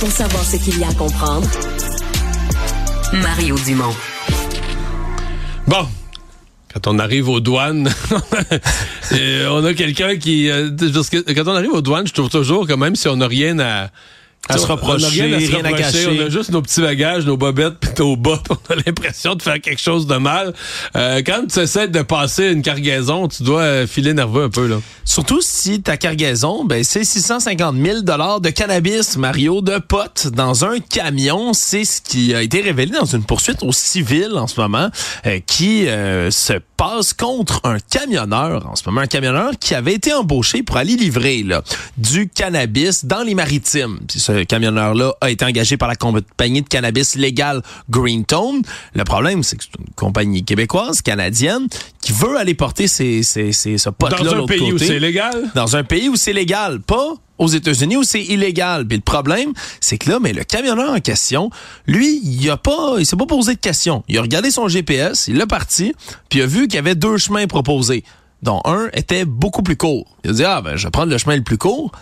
Pour savoir ce qu'il y a à comprendre, Mario Dumont. Bon, quand on arrive aux douanes, on a quelqu'un qui... Euh, parce que quand on arrive aux douanes, je trouve toujours que même si on n'a rien à... À se reprocher, on a rien à reprocher, cacher. On a juste nos petits bagages, nos bobettes, puis nos bas, puis on a l'impression de faire quelque chose de mal. Euh, quand tu essaies de passer une cargaison, tu dois euh, filer nerveux un peu, là. Surtout si ta cargaison, ben, c'est 650 000 dollars de cannabis, Mario, de potes dans un camion. C'est ce qui a été révélé dans une poursuite au civil en ce moment, euh, qui euh, se passe contre un camionneur en ce moment, un camionneur qui avait été embauché pour aller livrer là, du cannabis dans les maritimes. Puis ce camionneur-là a été engagé par la compagnie de cannabis légale Greentone. Le problème, c'est que c'est une compagnie québécoise, canadienne, qui veut aller porter ces, ces, ces, ce pot-là Dans un pays où c'est légal? dans un pays où c'est légal, pas aux États-Unis où c'est illégal. Puis le problème, c'est que là, mais le camionneur en question, lui, il a pas, il s'est pas posé de questions. Il a regardé son GPS, il l'a parti, puis il a vu qu'il y avait deux chemins proposés, dont un était beaucoup plus court. Il a dit ah ben je vais prendre le chemin le plus court.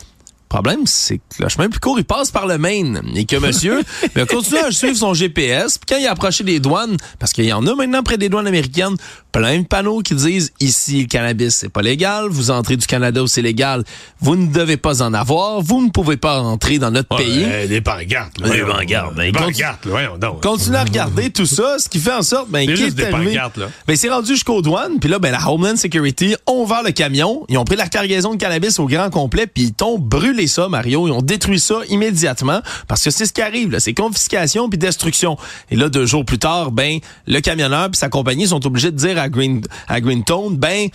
Le problème, c'est que le chemin plus court, il passe par le Maine. Et que monsieur ben, a continué à suivre son GPS. Puis quand il a approché des douanes, parce qu'il y en a maintenant près des douanes américaines, plein de panneaux qui disent ici, le cannabis, c'est pas légal. Vous entrez du Canada où c'est légal. Vous ne devez pas en avoir. Vous ne pouvez pas entrer dans notre pays. Ouais, des pancartes. Voyons. pancartes, voyons donc. Continue à regarder tout ça, ce qui fait en sorte ben, qu'il juste est des arrivé-. Ben, c'est rendu jusqu'aux douanes, puis là, ben, la Homeland Security ont ouvert le camion, ils ont pris la cargaison de cannabis au grand complet, puis ils ont brûlé ça, Mario, ils ont détruit ça immédiatement, parce que c'est ce qui arrive, c'est confiscation puis destruction. Et là, deux jours plus tard, ben, le camionneur puis sa compagnie sont obligés de dire à Green, à Greentone, ben,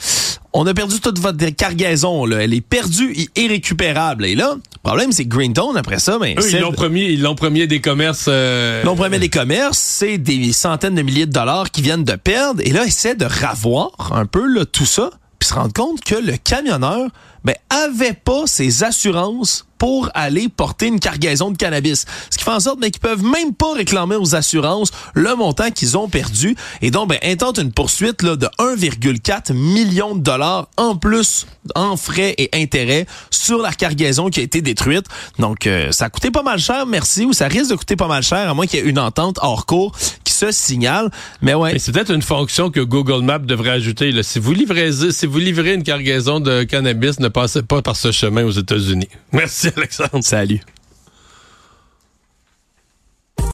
on a perdu toute votre cargaison, là, elle est perdue et irrécupérable. Et là, le problème, c'est que Greentone, après ça, ben, Eux, ils l'ont promis, ils l'ont promis des commerces. euh, L'on promet des commerces, c'est des centaines de milliers de dollars qui viennent de perdre. Et là, essaie de ravoir un peu là, tout ça, puis se rendre compte que le camionneur ben, avait pas ses assurances pour aller porter une cargaison de cannabis. Ce qui fait en sorte ben, qu'ils peuvent même pas réclamer aux assurances le montant qu'ils ont perdu. Et donc, ben, intente une poursuite là, de 1,4 million de dollars en plus en frais et intérêts sur la cargaison qui a été détruite. Donc, euh, ça a coûté pas mal cher, merci, ou ça risque de coûter pas mal cher, à moins qu'il y ait une entente hors cours qui se signale. Mais ouais. C'est peut-être une fonction que Google Maps devrait ajouter. Là. Si vous livrez, si vous livrez une cargaison de cannabis, ne passez pas par ce chemin aux États-Unis. Merci, Alexandre. Salut.